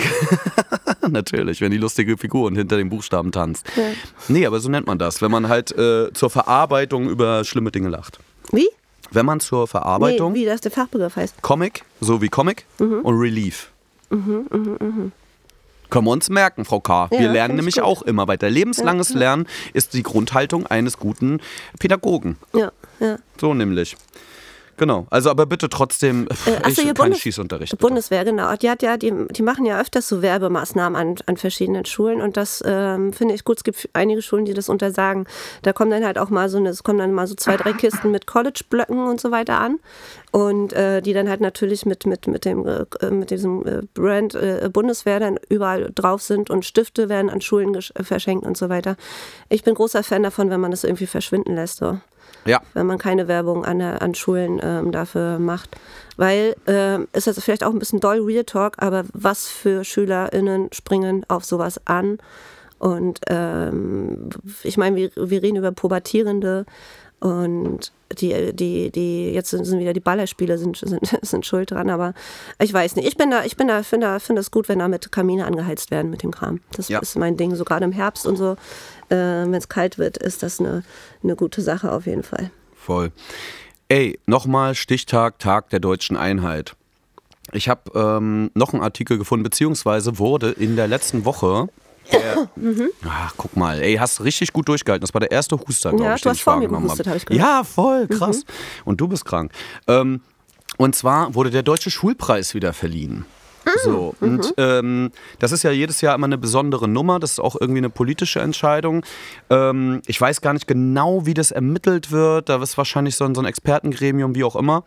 [SPEAKER 1] Natürlich, wenn die lustige Figur hinter den Buchstaben tanzt. Ja. Nee, aber so nennt man das, wenn man halt äh, zur Verarbeitung über schlimme Dinge lacht.
[SPEAKER 2] Wie?
[SPEAKER 1] Wenn man zur Verarbeitung.
[SPEAKER 2] Nee, wie das der Fachbegriff heißt.
[SPEAKER 1] Comic, so wie Comic mhm. und Relief. Mhm, mhm, mhm. Können wir uns merken, Frau K. Wir ja, lernen nämlich gut. auch immer weiter. Lebenslanges ja, Lernen ist die Grundhaltung eines guten Pädagogen.
[SPEAKER 2] Ja, ja.
[SPEAKER 1] So nämlich. Genau, also aber bitte trotzdem
[SPEAKER 2] äh, achso, ich, Bundes Schießunterricht. Bitte. Bundeswehr, genau. Die, hat ja, die, die machen ja öfters so Werbemaßnahmen an, an verschiedenen Schulen und das ähm, finde ich gut. Es gibt einige Schulen, die das untersagen. Da kommen dann halt auch mal so eine, es kommen dann mal so zwei, drei Kisten mit College-Blöcken und so weiter an. Und äh, die dann halt natürlich mit, mit, mit, dem, äh, mit diesem äh, Brand äh, Bundeswehr dann überall drauf sind und Stifte werden an Schulen verschenkt und so weiter. Ich bin großer Fan davon, wenn man das irgendwie verschwinden lässt. So.
[SPEAKER 1] Ja.
[SPEAKER 2] Wenn man keine Werbung an, an Schulen ähm, dafür macht. Weil ähm, ist das vielleicht auch ein bisschen doll Real Talk, aber was für SchülerInnen springen auf sowas an? Und ähm, ich meine, wir, wir reden über Pubertierende und die, die, die, jetzt sind, wieder die Ballerspiele sind, sind, sind schuld dran, aber ich weiß nicht. Ich bin da, ich bin da, finde finde es gut, wenn damit Kamine angeheizt werden mit dem Kram. Das ja. ist mein Ding. So gerade im Herbst und so, äh, wenn es kalt wird, ist das eine, eine gute Sache auf jeden Fall.
[SPEAKER 1] Voll. Ey, nochmal Stichtag, Tag der deutschen Einheit. Ich habe ähm, noch einen Artikel gefunden, beziehungsweise wurde in der letzten Woche der, mhm. Ach, guck mal, ey, hast richtig gut durchgehalten. Das war der erste Huster, glaube
[SPEAKER 2] ja,
[SPEAKER 1] ich,
[SPEAKER 2] den ich wahrgenommen habe. Hab
[SPEAKER 1] ja, voll, krass. Mhm. Und du bist krank. Ähm, und zwar wurde der Deutsche Schulpreis wieder verliehen. Ah, so, mhm. und ähm, das ist ja jedes Jahr immer eine besondere Nummer. Das ist auch irgendwie eine politische Entscheidung. Ähm, ich weiß gar nicht genau, wie das ermittelt wird. Da ist wahrscheinlich so ein, so ein Expertengremium, wie auch immer.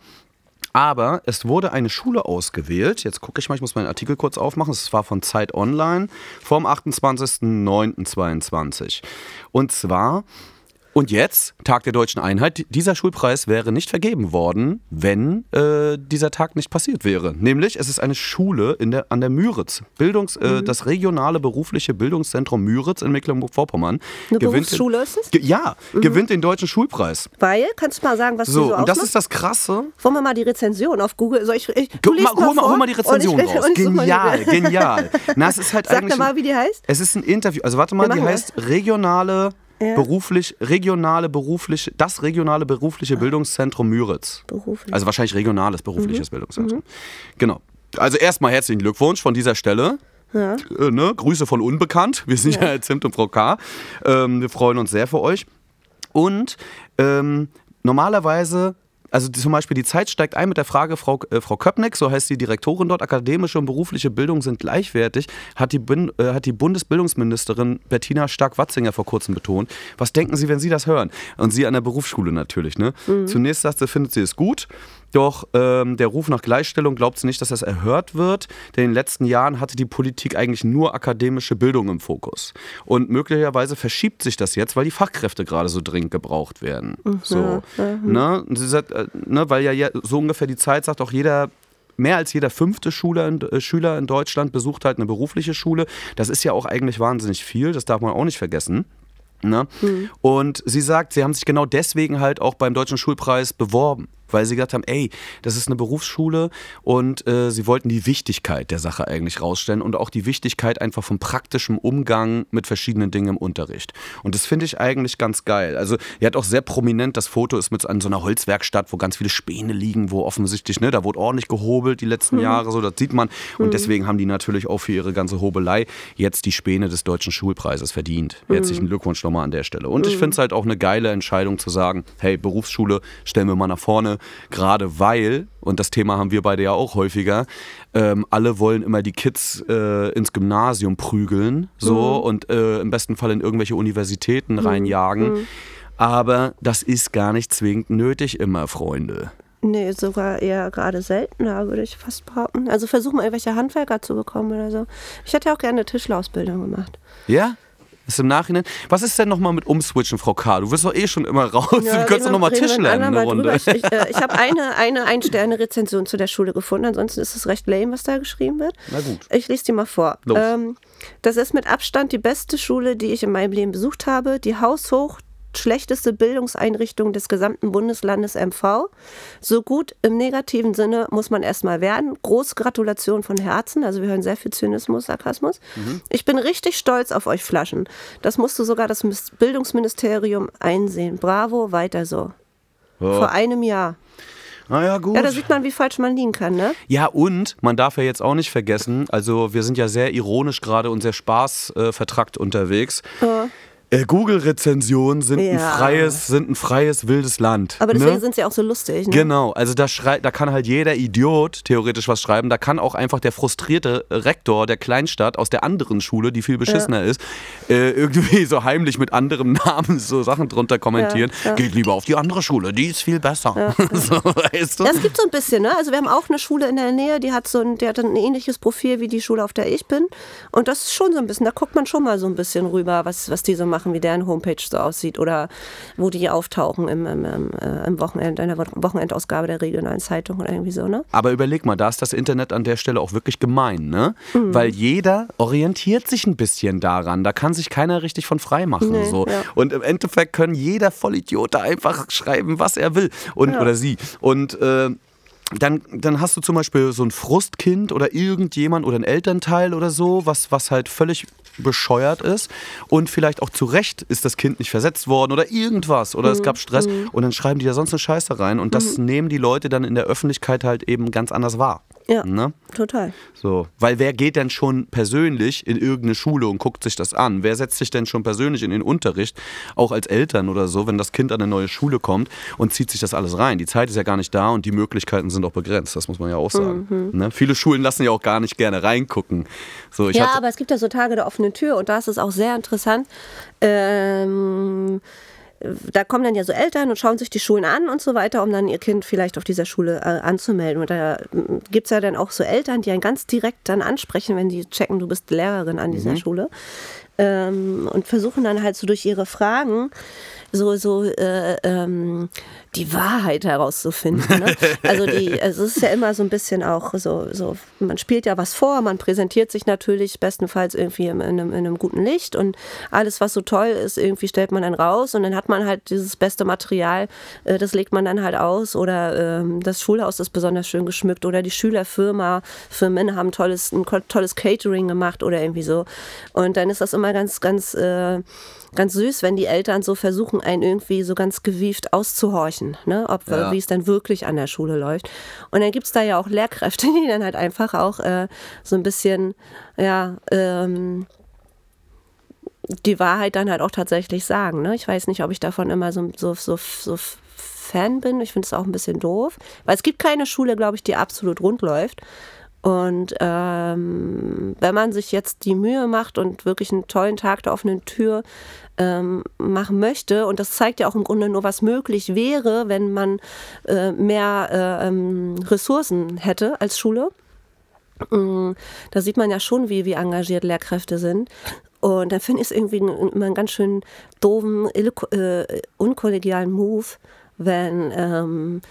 [SPEAKER 1] Aber es wurde eine Schule ausgewählt. Jetzt gucke ich mal, ich muss meinen Artikel kurz aufmachen. Es war von Zeit Online vom 28.09.22. Und zwar und jetzt, Tag der deutschen Einheit, dieser Schulpreis wäre nicht vergeben worden, wenn äh, dieser Tag nicht passiert wäre. Nämlich, es ist eine Schule in der, an der Müritz. Bildungs, äh, mhm. Das regionale berufliche Bildungszentrum Müritz in Mecklenburg-Vorpommern.
[SPEAKER 2] Eine gewinnt Berufsschule ist es?
[SPEAKER 1] Ge ja, mhm. gewinnt den deutschen Schulpreis.
[SPEAKER 2] Weil, kannst du mal sagen, was
[SPEAKER 1] so,
[SPEAKER 2] die so
[SPEAKER 1] und das ist das Krasse.
[SPEAKER 2] Wollen wir mal die Rezension auf Google? Soll ich, ich
[SPEAKER 1] du mal, hol, mal, hol mal die Rezension raus. Genial, genial. Na, es ist halt
[SPEAKER 2] Sag eigentlich, mal, wie die heißt.
[SPEAKER 1] Es ist ein Interview. Also warte mal, die heißt regionale ja. beruflich, regionale berufliche, das regionale berufliche Bildungszentrum Müritz. Beruflich. Also wahrscheinlich regionales berufliches mhm. Bildungszentrum. Mhm. Genau. Also erstmal herzlichen Glückwunsch von dieser Stelle. Ja. Äh, ne? Grüße von Unbekannt. Wir sind ja, ja Zimt und Frau K. Ähm, wir freuen uns sehr für euch. Und ähm, normalerweise also zum Beispiel die Zeit steigt ein mit der Frage, Frau, äh, Frau Köpnick, so heißt die Direktorin dort, akademische und berufliche Bildung sind gleichwertig, hat die, äh, hat die Bundesbildungsministerin Bettina Stark-Watzinger vor kurzem betont. Was denken Sie, wenn Sie das hören? Und sie an der Berufsschule natürlich. Ne? Mhm. Zunächst sagt sie, findet sie es gut. Doch ähm, der Ruf nach Gleichstellung glaubt sie nicht, dass das erhört wird, denn in den letzten Jahren hatte die Politik eigentlich nur akademische Bildung im Fokus. Und möglicherweise verschiebt sich das jetzt, weil die Fachkräfte gerade so dringend gebraucht werden. Mhm. So, mhm. Ne? Sie sagt, äh, ne, weil ja so ungefähr die Zeit sagt, auch jeder mehr als jeder fünfte Schüler in, äh, Schüler in Deutschland besucht halt eine berufliche Schule. Das ist ja auch eigentlich wahnsinnig viel, das darf man auch nicht vergessen. Ne? Mhm. Und sie sagt, sie haben sich genau deswegen halt auch beim Deutschen Schulpreis beworben weil sie gesagt haben, ey, das ist eine Berufsschule und äh, sie wollten die Wichtigkeit der Sache eigentlich rausstellen und auch die Wichtigkeit einfach vom praktischen Umgang mit verschiedenen Dingen im Unterricht. Und das finde ich eigentlich ganz geil. Also, er hat auch sehr prominent, das Foto ist mit an so einer Holzwerkstatt, wo ganz viele Späne liegen, wo offensichtlich, ne, da wurde ordentlich gehobelt die letzten mhm. Jahre, so, das sieht man. Und mhm. deswegen haben die natürlich auch für ihre ganze Hobelei jetzt die Späne des Deutschen Schulpreises verdient. Mhm. Herzlichen Glückwunsch nochmal an der Stelle. Und ich mhm. finde es halt auch eine geile Entscheidung zu sagen, hey, Berufsschule stellen wir mal nach vorne, gerade weil, und das Thema haben wir beide ja auch häufiger, ähm, alle wollen immer die Kids äh, ins Gymnasium prügeln, so mhm. und äh, im besten Fall in irgendwelche Universitäten mhm. reinjagen. Mhm. Aber das ist gar nicht zwingend nötig immer, Freunde.
[SPEAKER 2] Nee, sogar eher gerade seltener, würde ich fast behaupten. Also versuchen mal irgendwelche Handwerker zu bekommen oder so. Ich hätte ja auch gerne eine Tischlerausbildung gemacht.
[SPEAKER 1] Ja? Ist im Nachhinein. Was ist denn nochmal mit Umswitchen, Frau K? Du wirst doch eh schon immer raus. Ja, du könntest doch nochmal Tisch lernen eine Runde.
[SPEAKER 2] Ich, äh, ich habe eine, eine Ein-Sterne-Rezension zu der Schule gefunden. Ansonsten ist es recht lame, was da geschrieben wird.
[SPEAKER 1] Na gut.
[SPEAKER 2] Ich lese die mal vor. Ähm, das ist mit Abstand die beste Schule, die ich in meinem Leben besucht habe. Die haushoch schlechteste Bildungseinrichtung des gesamten Bundeslandes MV. So gut im negativen Sinne muss man erstmal werden. Große Gratulation von Herzen. Also wir hören sehr viel Zynismus, Sarkasmus. Mhm. Ich bin richtig stolz auf euch Flaschen. Das musste sogar das Bildungsministerium einsehen. Bravo, weiter so. Oh. Vor einem Jahr.
[SPEAKER 1] Naja, gut.
[SPEAKER 2] Ja, da sieht man, wie falsch man liegen kann, ne?
[SPEAKER 1] Ja, und man darf ja jetzt auch nicht vergessen, also wir sind ja sehr ironisch gerade und sehr spaßvertrackt äh, unterwegs. Ja. Äh, Google-Rezensionen sind, ja. ein freies, sind ein freies, wildes Land.
[SPEAKER 2] Aber deswegen ne? sind sie auch so lustig. Ne?
[SPEAKER 1] Genau, also da, da kann halt jeder Idiot theoretisch was schreiben. Da kann auch einfach der frustrierte Rektor der Kleinstadt aus der anderen Schule, die viel beschissener ja. ist, äh, irgendwie so heimlich mit anderem Namen so Sachen drunter kommentieren. Geht lieber auf die andere Schule, die ist viel besser. so,
[SPEAKER 2] weißt du? es gibt so ein bisschen, ne? Also wir haben auch eine Schule in der Nähe, die hat so ein, die hat ein ähnliches Profil wie die Schule, auf der ich bin. Und das ist schon so ein bisschen, da guckt man schon mal so ein bisschen rüber, was, was die so machen machen, wie deren Homepage so aussieht oder wo die auftauchen im, im, im, äh, im Wochenend, in der Wochenendausgabe der regionalen Zeitung oder irgendwie so, ne?
[SPEAKER 1] Aber überleg mal, da ist das Internet an der Stelle auch wirklich gemein, ne? Mhm. Weil jeder orientiert sich ein bisschen daran. Da kann sich keiner richtig von frei machen. Nee, so. Ja. Und im Endeffekt können jeder Vollidiot da einfach schreiben, was er will. Und, ja. Oder sie. Und äh, dann, dann hast du zum Beispiel so ein Frustkind oder irgendjemand oder ein Elternteil oder so, was, was halt völlig bescheuert ist und vielleicht auch zu Recht ist das Kind nicht versetzt worden oder irgendwas oder mhm. es gab Stress mhm. und dann schreiben die da sonst eine Scheiße rein und das mhm. nehmen die Leute dann in der Öffentlichkeit halt eben ganz anders wahr.
[SPEAKER 2] Ja, ne? total.
[SPEAKER 1] So, weil wer geht denn schon persönlich in irgendeine Schule und guckt sich das an? Wer setzt sich denn schon persönlich in den Unterricht, auch als Eltern oder so, wenn das Kind an eine neue Schule kommt und zieht sich das alles rein? Die Zeit ist ja gar nicht da und die Möglichkeiten sind auch begrenzt, das muss man ja auch sagen. Mhm. Ne? Viele Schulen lassen ja auch gar nicht gerne reingucken. So,
[SPEAKER 2] ja, aber es gibt ja so Tage der offenen Tür und da ist es auch sehr interessant. Ähm da kommen dann ja so Eltern und schauen sich die Schulen an und so weiter, um dann ihr Kind vielleicht auf dieser Schule äh, anzumelden. Und da gibt es ja dann auch so Eltern, die einen ganz direkt dann ansprechen, wenn die checken, du bist Lehrerin an dieser mhm. Schule. Ähm, und versuchen dann halt so durch ihre Fragen so, so äh, ähm, die Wahrheit herauszufinden. Ne? Also, die, also es ist ja immer so ein bisschen auch so, so, man spielt ja was vor, man präsentiert sich natürlich bestenfalls irgendwie in einem, in einem guten Licht und alles, was so toll ist, irgendwie stellt man dann raus und dann hat man halt dieses beste Material, äh, das legt man dann halt aus oder äh, das Schulhaus ist besonders schön geschmückt oder die Schülerfirma, Firmen haben tolles, ein tolles Catering gemacht oder irgendwie so. Und dann ist das immer ganz, ganz äh, ganz süß, wenn die Eltern so versuchen, einen irgendwie so ganz gewieft auszuhorchen, ne? ob ja. wie es dann wirklich an der Schule läuft. Und dann gibt es da ja auch Lehrkräfte, die dann halt einfach auch äh, so ein bisschen, ja, ähm, die Wahrheit dann halt auch tatsächlich sagen. Ne? Ich weiß nicht, ob ich davon immer so, so, so, so Fan bin. Ich finde es auch ein bisschen doof. Weil es gibt keine Schule, glaube ich, die absolut rund läuft. Und ähm, wenn man sich jetzt die Mühe macht und wirklich einen tollen Tag der offenen Tür ähm, machen möchte, und das zeigt ja auch im Grunde nur, was möglich wäre, wenn man äh, mehr äh, ähm, Ressourcen hätte als Schule. Ähm, da sieht man ja schon, wie, wie engagiert Lehrkräfte sind. Und dann finde ich es irgendwie immer einen ganz schön doofen, äh, unkollegialen Move, wenn ähm,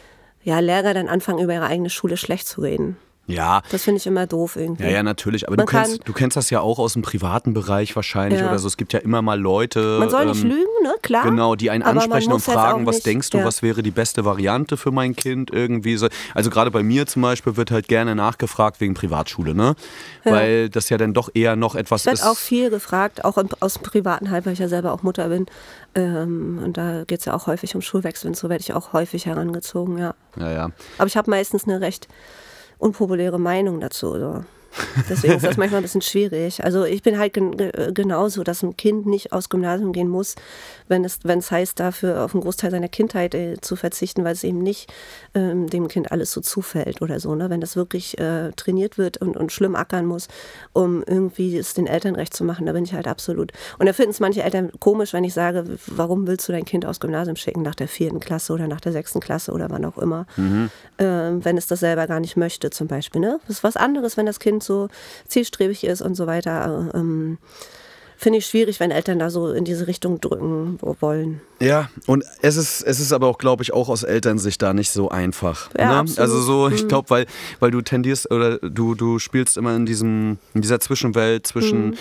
[SPEAKER 2] ja, Lehrer dann anfangen, über ihre eigene Schule schlecht zu reden.
[SPEAKER 1] Ja.
[SPEAKER 2] Das finde ich immer doof irgendwie.
[SPEAKER 1] Ja, ja, natürlich. Aber du kennst, du kennst das ja auch aus dem privaten Bereich wahrscheinlich ja. oder so. Es gibt ja immer mal Leute.
[SPEAKER 2] Man soll nicht ähm, lügen, ne? Klar.
[SPEAKER 1] Genau, die einen ansprechen und fragen, was denkst du, ja. was wäre die beste Variante für mein Kind irgendwie so. Also gerade bei mir zum Beispiel wird halt gerne nachgefragt wegen Privatschule, ne? Ja. Weil das ja dann doch eher noch etwas
[SPEAKER 2] ist. Es wird auch viel gefragt, auch aus dem privaten Halb, weil ich ja selber auch Mutter bin. Ähm, und da geht es ja auch häufig um Schulwechsel und so werde ich auch häufig herangezogen, ja.
[SPEAKER 1] Ja, ja.
[SPEAKER 2] Aber ich habe meistens eine recht unpopuläre Meinung dazu. So. Deswegen ist das manchmal ein bisschen schwierig. Also ich bin halt gen genauso, dass ein Kind nicht aufs Gymnasium gehen muss, wenn es, wenn es heißt, dafür auf einen Großteil seiner Kindheit äh, zu verzichten, weil es eben nicht ähm, dem Kind alles so zufällt oder so. Ne? Wenn das wirklich äh, trainiert wird und, und schlimm ackern muss, um irgendwie es den Eltern recht zu machen, da bin ich halt absolut. Und da finden es manche Eltern komisch, wenn ich sage, warum willst du dein Kind aufs Gymnasium schicken, nach der vierten Klasse oder nach der sechsten Klasse oder wann auch immer, mhm. ähm, wenn es das selber gar nicht möchte zum Beispiel. Ne? Das ist was anderes, wenn das Kind so zielstrebig ist und so weiter. Ähm, Finde ich schwierig, wenn Eltern da so in diese Richtung drücken wollen.
[SPEAKER 1] Ja, und es ist, es ist aber auch, glaube ich, auch aus Elternsicht da nicht so einfach. Ja, ne? Also so, ich mhm. glaube, weil, weil du tendierst oder du, du spielst immer in diesem, in dieser Zwischenwelt zwischen. Mhm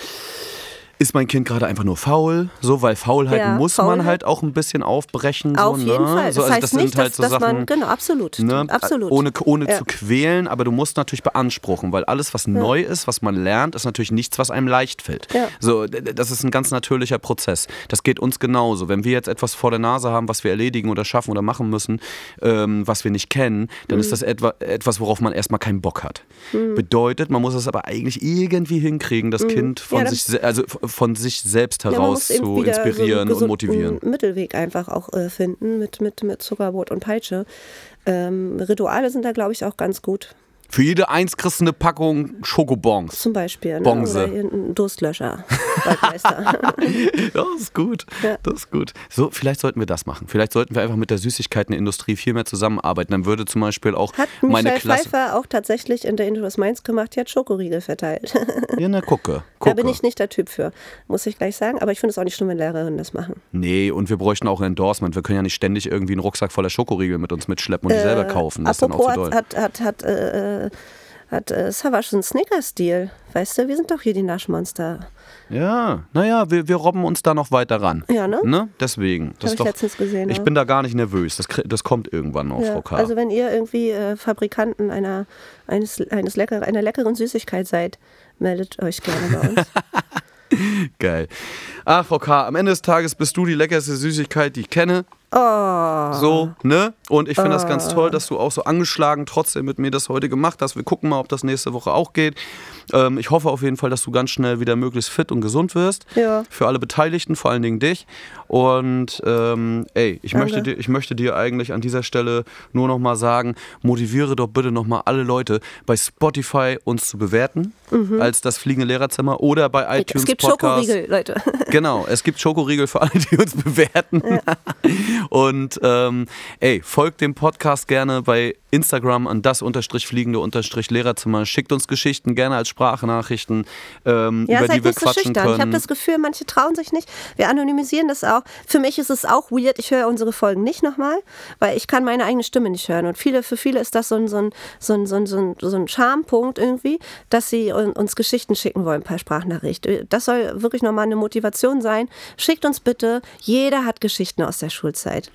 [SPEAKER 1] ist mein Kind gerade einfach nur faul? So, weil Faulheit ja, muss Faulheit. man halt auch ein bisschen aufbrechen.
[SPEAKER 2] Auf
[SPEAKER 1] so,
[SPEAKER 2] jeden
[SPEAKER 1] ne?
[SPEAKER 2] Fall. Das
[SPEAKER 1] so,
[SPEAKER 2] also heißt das nicht, halt dass, so dass Sachen, man, genau, absolut. Ne? absolut.
[SPEAKER 1] Ohne, ohne ja. zu quälen, aber du musst natürlich beanspruchen, weil alles, was ja. neu ist, was man lernt, ist natürlich nichts, was einem leicht fällt. So, das ist ein ganz natürlicher Prozess. Das geht uns genauso. Wenn wir jetzt etwas vor der Nase haben, was wir erledigen oder schaffen oder machen müssen, ähm, was wir nicht kennen, dann mhm. ist das etwa, etwas, worauf man erstmal keinen Bock hat. Mhm. Bedeutet, man muss es aber eigentlich irgendwie hinkriegen, das mhm. Kind von, sich, also von sich selbst heraus zu inspirieren so und motivieren.
[SPEAKER 2] Mittelweg einfach auch äh, finden mit, mit, mit Zuckerbrot und Peitsche. Ähm, Rituale sind da, glaube ich, auch ganz gut.
[SPEAKER 1] Für jede eins kriegst du eine Packung Schokobons.
[SPEAKER 2] Zum Beispiel. Ne?
[SPEAKER 1] Bonse.
[SPEAKER 2] Oder ein Durstlöscher.
[SPEAKER 1] das ist gut. Ja. Das ist gut. So, vielleicht sollten wir das machen. Vielleicht sollten wir einfach mit der Süßigkeitenindustrie viel mehr zusammenarbeiten. Dann würde zum Beispiel auch
[SPEAKER 2] hat
[SPEAKER 1] meine
[SPEAKER 2] Michelle
[SPEAKER 1] Klasse.
[SPEAKER 2] Pfeiffer auch tatsächlich in der Interest Mainz gemacht. Die hat Schokoriegel verteilt.
[SPEAKER 1] ja, na, gucke,
[SPEAKER 2] gucke. Da bin ich nicht der Typ für, muss ich gleich sagen. Aber ich finde es auch nicht schlimm, wenn Lehrerinnen das machen.
[SPEAKER 1] Nee, und wir bräuchten auch ein Endorsement. Wir können ja nicht ständig irgendwie einen Rucksack voller Schokoriegel mit uns mitschleppen und die äh, selber kaufen.
[SPEAKER 2] Das apropos ist dann auch so hat, hat, hat, hat äh, hat äh, Savage einen Snickers-Stil. Weißt du, wir sind doch hier die Naschmonster.
[SPEAKER 1] Ja, naja, wir, wir robben uns da noch weiter ran.
[SPEAKER 2] Ja, ne?
[SPEAKER 1] ne? Deswegen.
[SPEAKER 2] Das Hab ich doch, letztens gesehen.
[SPEAKER 1] Ich ja. bin da gar nicht nervös. Das, das kommt irgendwann noch, ja. Frau K.
[SPEAKER 2] Also wenn ihr irgendwie äh, Fabrikanten einer, eines, eines lecker, einer leckeren Süßigkeit seid, meldet euch gerne bei uns.
[SPEAKER 1] Geil. Ah, Frau K., am Ende des Tages bist du die leckerste Süßigkeit, die ich kenne.
[SPEAKER 2] Oh.
[SPEAKER 1] So, ne? Und ich finde oh. das ganz toll, dass du auch so angeschlagen trotzdem mit mir das heute gemacht hast. Wir gucken mal, ob das nächste Woche auch geht. Ähm, ich hoffe auf jeden Fall, dass du ganz schnell wieder möglichst fit und gesund wirst.
[SPEAKER 2] Ja.
[SPEAKER 1] Für alle Beteiligten, vor allen Dingen dich. Und ähm, ey, ich möchte, dir, ich möchte dir eigentlich an dieser Stelle nur noch mal sagen, motiviere doch bitte noch mal alle Leute, bei Spotify uns zu bewerten, mhm. als das fliegende Lehrerzimmer oder bei iTunes
[SPEAKER 2] Es gibt
[SPEAKER 1] Podcast.
[SPEAKER 2] Schokoriegel, Leute.
[SPEAKER 1] Genau, es gibt Schokoriegel für alle, die uns bewerten. Ja. Und ähm, ey, folgt dem Podcast gerne bei Instagram an das unterstrich fliegende unterstrich Lehrerzimmer. Schickt uns Geschichten gerne als Sprachnachrichten, ähm, ja, über die wir quatschen so können.
[SPEAKER 2] Ich habe das Gefühl, manche trauen sich nicht. Wir anonymisieren das auch. Für mich ist es auch weird. Ich höre unsere Folgen nicht nochmal, weil ich kann meine eigene Stimme nicht hören. Und viele, für viele ist das so ein, so ein, so ein, so ein, so ein, so ein Charmpunkt irgendwie, dass sie uns Geschichten schicken wollen per Sprachnachricht. Das soll wirklich nochmal eine Motivation sein. Schickt uns bitte. Jeder hat Geschichten aus der Schulzeit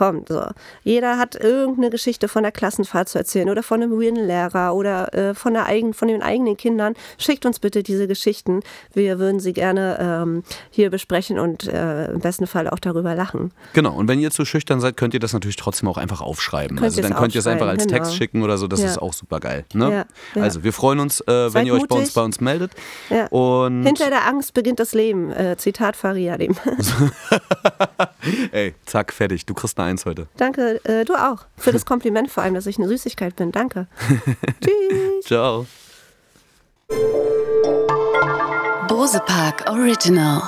[SPEAKER 2] kommt. So. Jeder hat irgendeine Geschichte von der Klassenfahrt zu erzählen oder von einem weirden Lehrer oder äh, von, der eigen, von den eigenen Kindern. Schickt uns bitte diese Geschichten. Wir würden sie gerne ähm, hier besprechen und äh, im besten Fall auch darüber lachen.
[SPEAKER 1] Genau, und wenn ihr zu schüchtern seid, könnt ihr das natürlich trotzdem auch einfach aufschreiben. Könnt also dann könnt ihr es einfach als genau. Text schicken oder so, das ja. ist auch super geil. Ne? Ja, ja. Also wir freuen uns, äh, wenn ihr euch bei uns, bei uns meldet. Und
[SPEAKER 2] Hinter der Angst beginnt das Leben. Äh, Zitat Fariadim.
[SPEAKER 1] Ey, zack, fertig. Du kriegst eine Eins heute.
[SPEAKER 2] Danke, äh, du auch. Für das Kompliment vor allem, dass ich eine Süßigkeit bin. Danke. Tschüss.
[SPEAKER 1] Ciao.
[SPEAKER 3] Bose Park Original.